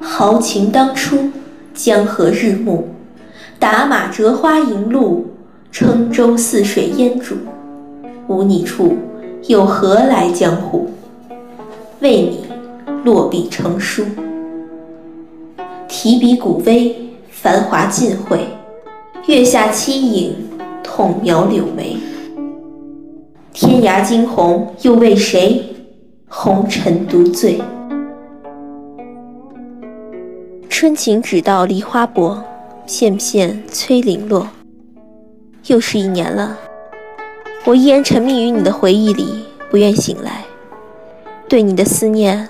豪情当初，江河日暮，打马折花迎路，郴州泗水烟渚。无你处，又何来江湖？为你落笔成书。提笔古微，繁华尽会。月下栖影，痛描柳眉。天涯惊鸿，又为谁？红尘独醉。春情只道梨花薄，片片催零落。又是一年了。我依然沉迷于你的回忆里，不愿醒来。对你的思念，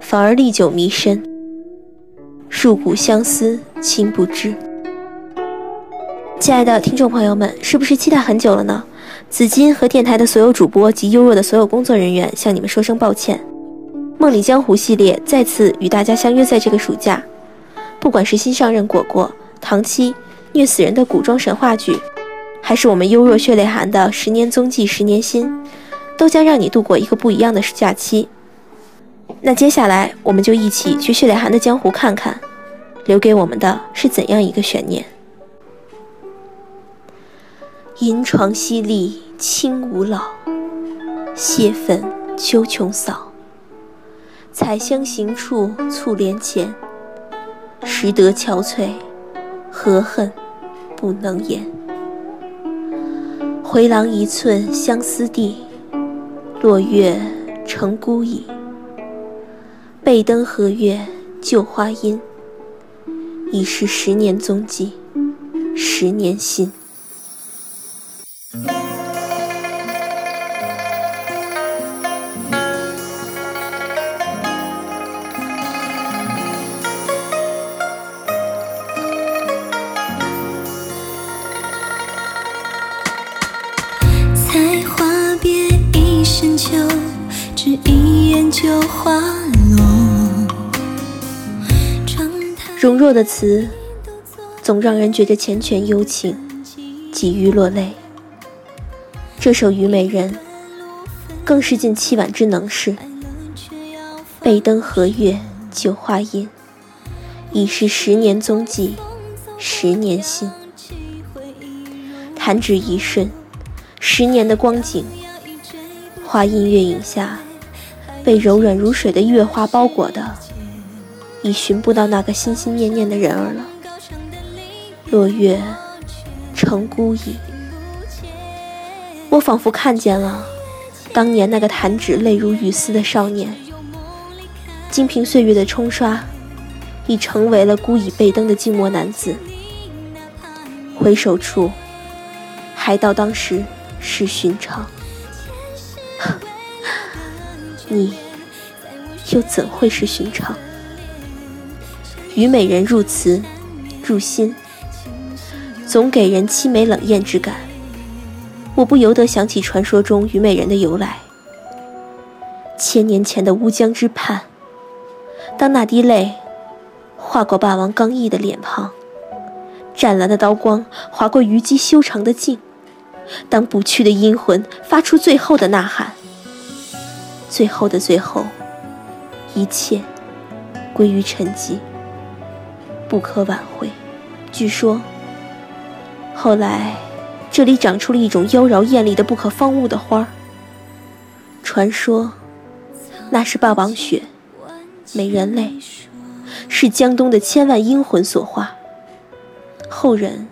反而历久弥深。入骨相思，情不知。亲爱的听众朋友们，是不是期待很久了呢？紫金和电台的所有主播及优若的所有工作人员向你们说声抱歉。梦里江湖系列再次与大家相约在这个暑假，不管是新上任果果、唐七、虐死人的古装神话剧。还是我们优若血泪寒的十年踪迹十年心，都将让你度过一个不一样的假期。那接下来，我们就一起去血泪寒的江湖看看，留给我们的是怎样一个悬念？银床淅沥清无老，蟹粉秋琼扫。采香行处促帘前，识得憔悴，何恨不能言？回廊一寸相思地，落月成孤影。背灯和月旧花阴，已是十年踪迹，十年心。容若的词，总让人觉着缱绻幽情，几欲落泪。这首《虞美人》更是尽凄婉之能事。背灯和月酒花阴，已是十年踪迹，十年心。弹指一瞬，十年的光景，花阴月影下。被柔软如水的月花包裹的，已寻不到那个心心念念的人儿了。落月成孤影，我仿佛看见了当年那个弹指泪如雨丝的少年。经凭岁月的冲刷，已成为了孤倚背灯的寂寞男子。回首处，还道当时是寻常。你又怎会是寻常？虞美人入词入心，总给人凄美冷艳之感。我不由得想起传说中虞美人的由来。千年前的乌江之畔，当那滴泪划过霸王刚毅的脸庞，湛蓝的刀光划过虞姬修长的颈，当不屈的阴魂发出最后的呐喊。最后的最后，一切归于沉寂，不可挽回。据说，后来这里长出了一种妖娆艳丽的不可方物的花儿。传说那是霸王雪、美人泪，是江东的千万英魂所化。后人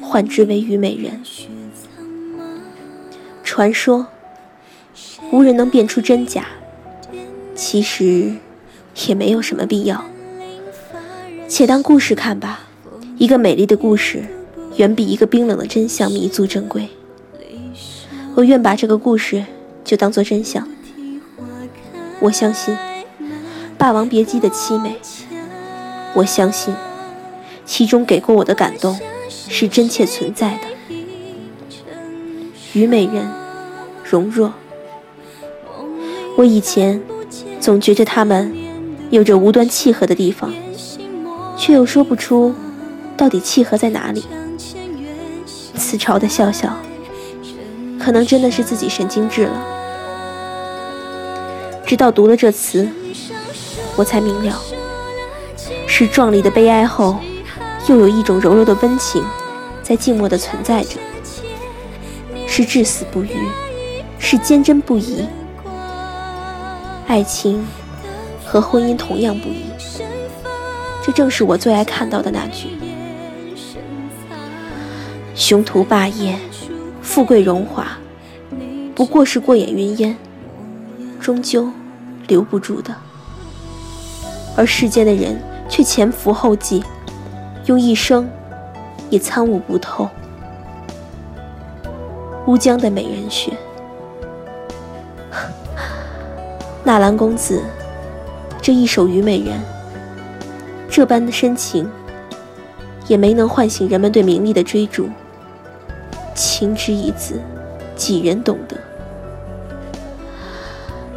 唤之为虞美人。传说。无人能辨出真假，其实也没有什么必要。且当故事看吧，一个美丽的故事，远比一个冰冷的真相弥足珍贵。我愿把这个故事就当做真相。我相信《霸王别姬》的凄美，我相信其中给过我的感动是真切存在的。虞美人，容若。我以前总觉着他们有着无端契合的地方，却又说不出到底契合在哪里。自嘲的笑笑，可能真的是自己神经质了。直到读了这词，我才明了，是壮丽的悲哀后，又有一种柔柔的温情，在静默的存在着，是至死不渝，是坚贞不移。爱情和婚姻同样不易，这正是我最爱看到的那句：雄图霸业，富贵荣华，不过是过眼云烟，终究留不住的。而世间的人却前赴后继，用一生也参悟不透。乌江的美人雪。纳兰公子，这一首《虞美人》，这般的深情，也没能唤醒人们对名利的追逐。情之一字，几人懂得？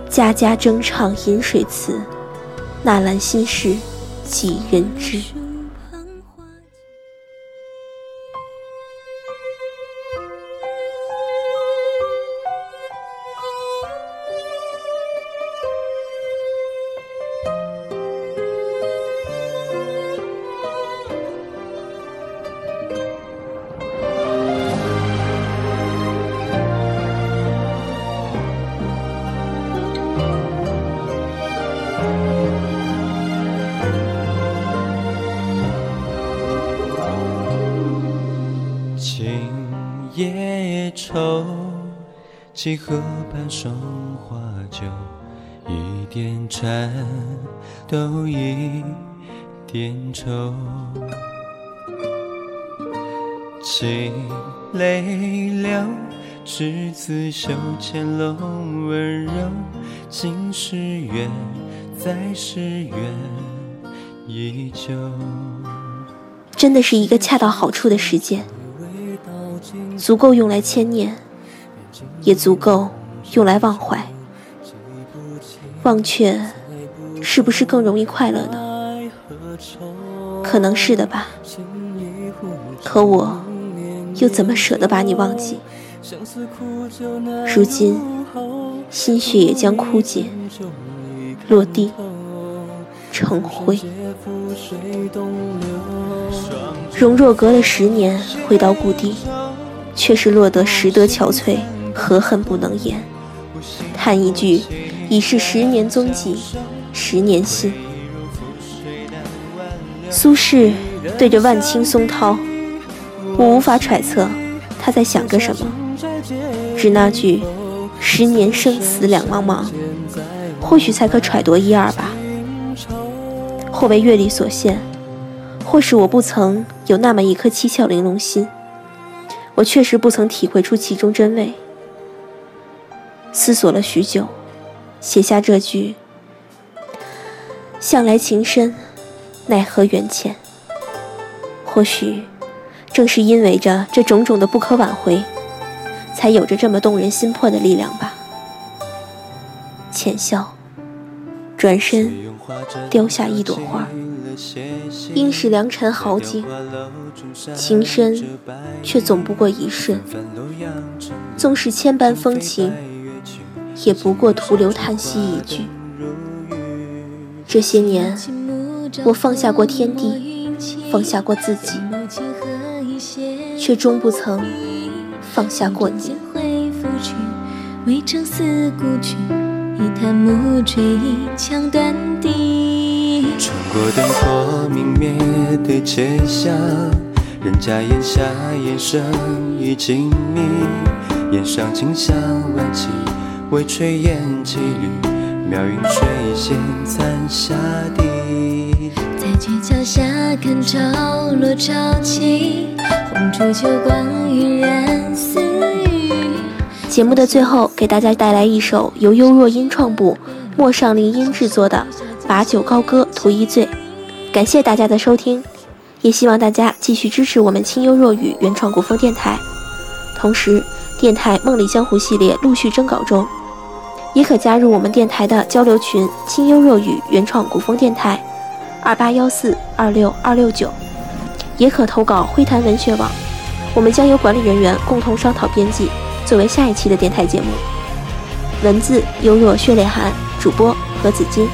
家家争唱饮水词，纳兰心事几人知？几河畔送花酒，一点颤抖，一点愁。情泪流，执子手牵楼，温柔。今是缘，再是缘，依旧。真的是一个恰到好处的时间，足够用来牵念。也足够用来忘怀，忘却是不是更容易快乐呢？可能是的吧。可我又怎么舍得把你忘记？如今心血也将枯竭，落地成灰。容若隔了十年回到故地，却是落得拾得憔悴。何恨不能言？叹一句，已是十年踪迹，十年心。苏轼对着万顷松涛，我无法揣测他在想个什么，只那句“十年生死两茫茫”，或许才可揣度一二吧。或为阅历所限，或是我不曾有那么一颗七窍玲珑心，我确实不曾体会出其中真味。思索了许久，写下这句：“向来情深，奈何缘浅。”或许，正是因为着这种种的不可挽回，才有着这么动人心魄的力量吧。浅笑，转身，丢下一朵花。应是良辰好景，情深，却总不过一瞬。纵是千般风情。也不过徒留叹息一句。这些年，我放下过天地，放下过自己，却终不曾放下过你。穿过灯火明灭的街巷，人家檐下烟声已静谧，檐上清香万起。微炊烟几缕，妙云水仙残下地。在街角下看潮落潮起，红烛酒光晕染私语。节目的最后，给大家带来一首由优若音创部、陌上林音制作的《把酒高歌图一醉》。感谢大家的收听，也希望大家继续支持我们清幽若雨原创古风电台。同时，电台《梦里江湖》系列陆续征稿中。也可加入我们电台的交流群“清幽若雨原创古风电台”，二八幺四二六二六九，也可投稿灰谈文学网，我们将由管理人员共同商讨编辑，作为下一期的电台节目。文字幽若血泪寒，主播何子金，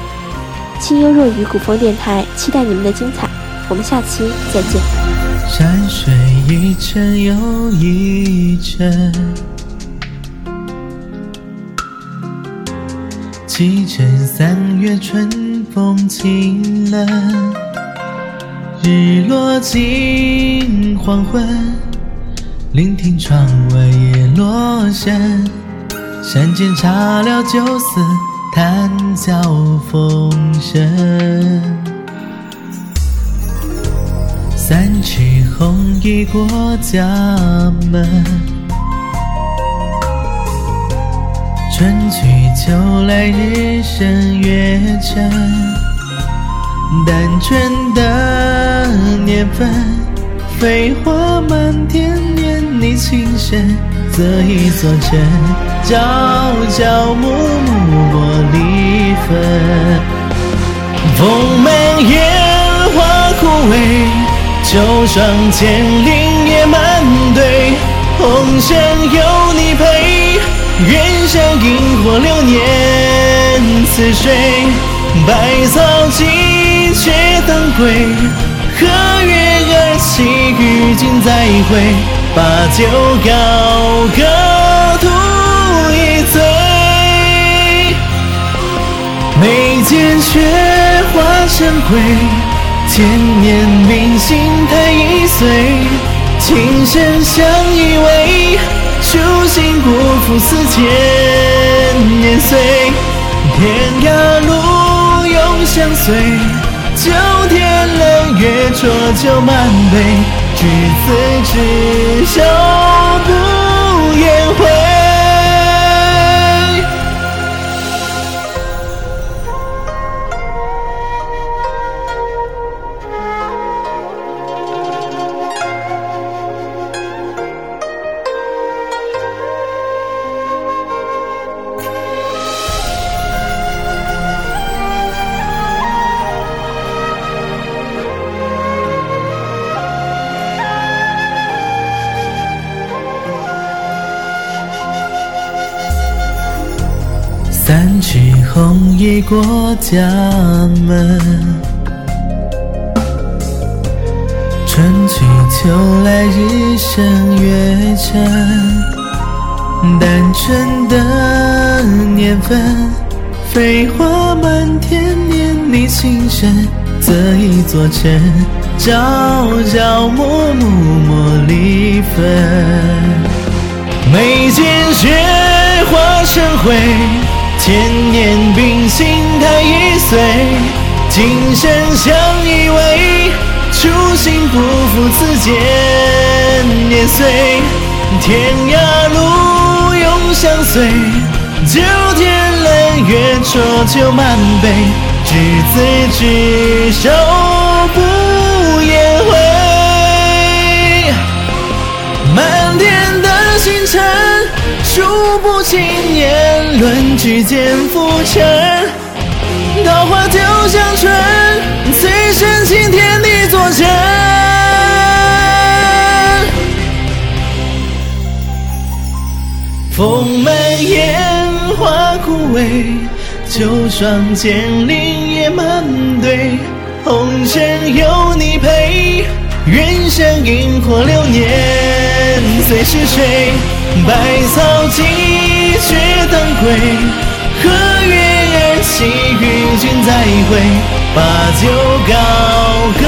清幽若雨古风电台，期待你们的精彩。我们下期再见。山水一程又一程，几程三月春风清冷，日落尽黄昏，聆听窗外叶落声。山间茶寮酒肆，谈笑风生。三尺红衣过家门，春去秋来日升月沉。单纯的年份，飞花满天，念你情深，这一座城。朝朝暮暮莫离分，风满烟花枯萎，秋霜千里夜满堆。红尘有你陪，愿像萤火流年似水。百草积雪当归，和月儿戏与君再会，把酒高歌吐。眉间雪花成灰，千年铭心太易碎。情深相依偎，初心不负四千年岁。天涯路永相随，九天冷月浊酒满杯，执子之手，不言悔。过家门，春去秋来日升月沉。单纯的年份，飞花满天，念你情深。这一座城，朝朝暮暮莫离分。眉间雪花成灰。千年冰心太易碎，今生相依偎，初心不负此间年岁。天涯路永相随，九天冷月浊酒满杯，执子之手，不言悔。满天的星辰。数不清年轮，举剑浮沉，桃花丢香唇，此生倾天地作证。风满烟花枯萎，秋霜渐零夜满堆，红尘有你陪，愿像萤火流年谁是谁。百草几绝等归，何月儿戏与君再会，把酒高歌。